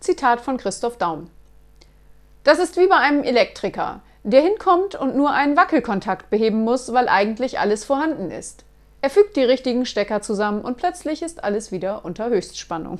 Zitat von Christoph Daum. Das ist wie bei einem Elektriker, der hinkommt und nur einen Wackelkontakt beheben muss, weil eigentlich alles vorhanden ist. Er fügt die richtigen Stecker zusammen und plötzlich ist alles wieder unter Höchstspannung.